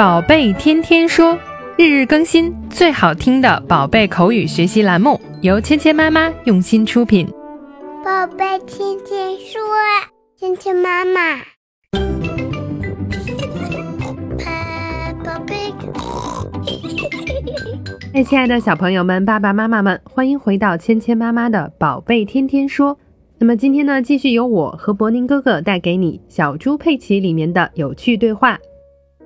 宝贝天天说，日日更新，最好听的宝贝口语学习栏目，由芊芊妈妈用心出品。宝贝天天说，芊芊妈妈。宝贝，哎，亲爱的小朋友们、爸爸妈妈们，欢迎回到芊芊妈妈的宝贝天天说。那么今天呢，继续由我和博宁哥哥带给你《小猪佩奇》里面的有趣对话。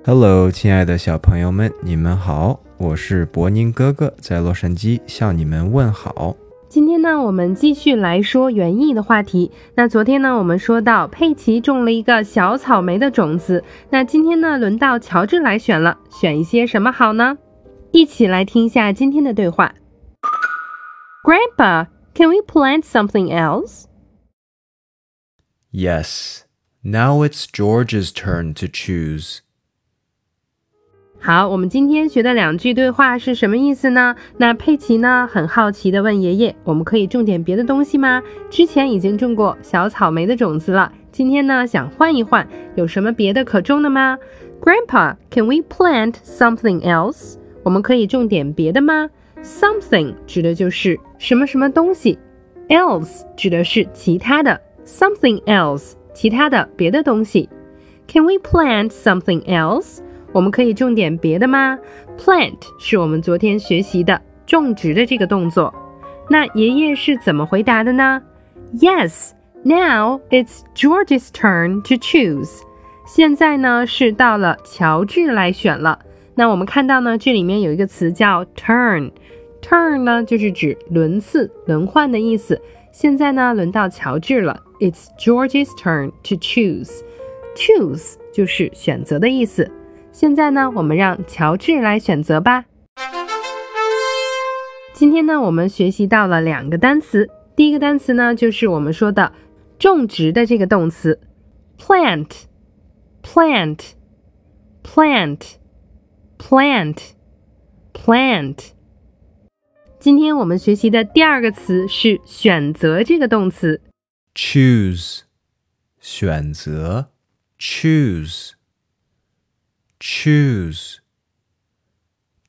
Hello，亲爱的小朋友们，你们好，我是伯宁哥哥，在洛杉矶向你们问好。今天呢，我们继续来说园艺的话题。那昨天呢，我们说到佩奇种了一个小草莓的种子。那今天呢，轮到乔治来选了，选一些什么好呢？一起来听一下今天的对话。Grandpa, can we plant something else? Yes, now it's George's turn to choose. 好，我们今天学的两句对话是什么意思呢？那佩奇呢，很好奇的问爷爷：“我们可以种点别的东西吗？之前已经种过小草莓的种子了，今天呢，想换一换，有什么别的可种的吗？”Grandpa, can we plant something else？我们可以种点别的吗？Something 指的就是什么什么东西，else 指的是其他的，something else 其他的别的东西。Can we plant something else？我们可以种点别的吗？Plant 是我们昨天学习的种植的这个动作。那爷爷是怎么回答的呢？Yes, now it's George's turn to choose。现在呢是到了乔治来选了。那我们看到呢，这里面有一个词叫 turn。turn 呢就是指轮次、轮换的意思。现在呢轮到乔治了，It's George's turn to choose。choose 就是选择的意思。现在呢，我们让乔治来选择吧。今天呢，我们学习到了两个单词。第一个单词呢，就是我们说的种植的这个动词，plant，plant，plant，plant，plant。今天我们学习的第二个词是选择这个动词 Choose，选择，choose。choose,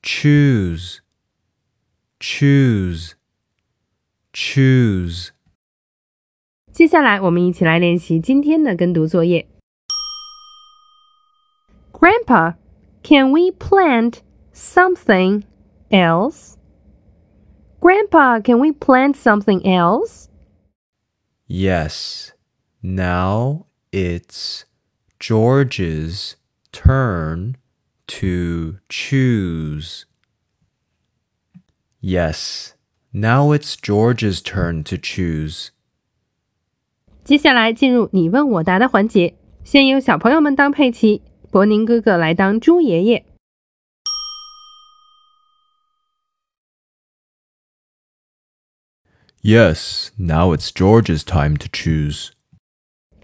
choose, choose, choose. 接下来，我们一起来练习今天的跟读作业。Grandpa, can we plant something else? Grandpa, can we plant something else? Yes, now it's George's turn to choose. Yes, now it's George's turn to choose. 接下来进入你问我答的环节，先由小朋友们当佩奇，博宁哥哥来当猪爷爷。 Yes, now it's George's time to choose.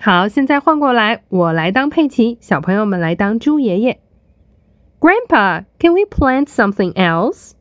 好，现在换过来，我来当佩奇，小朋友们来当猪爷爷。Grandpa, can we plant something else?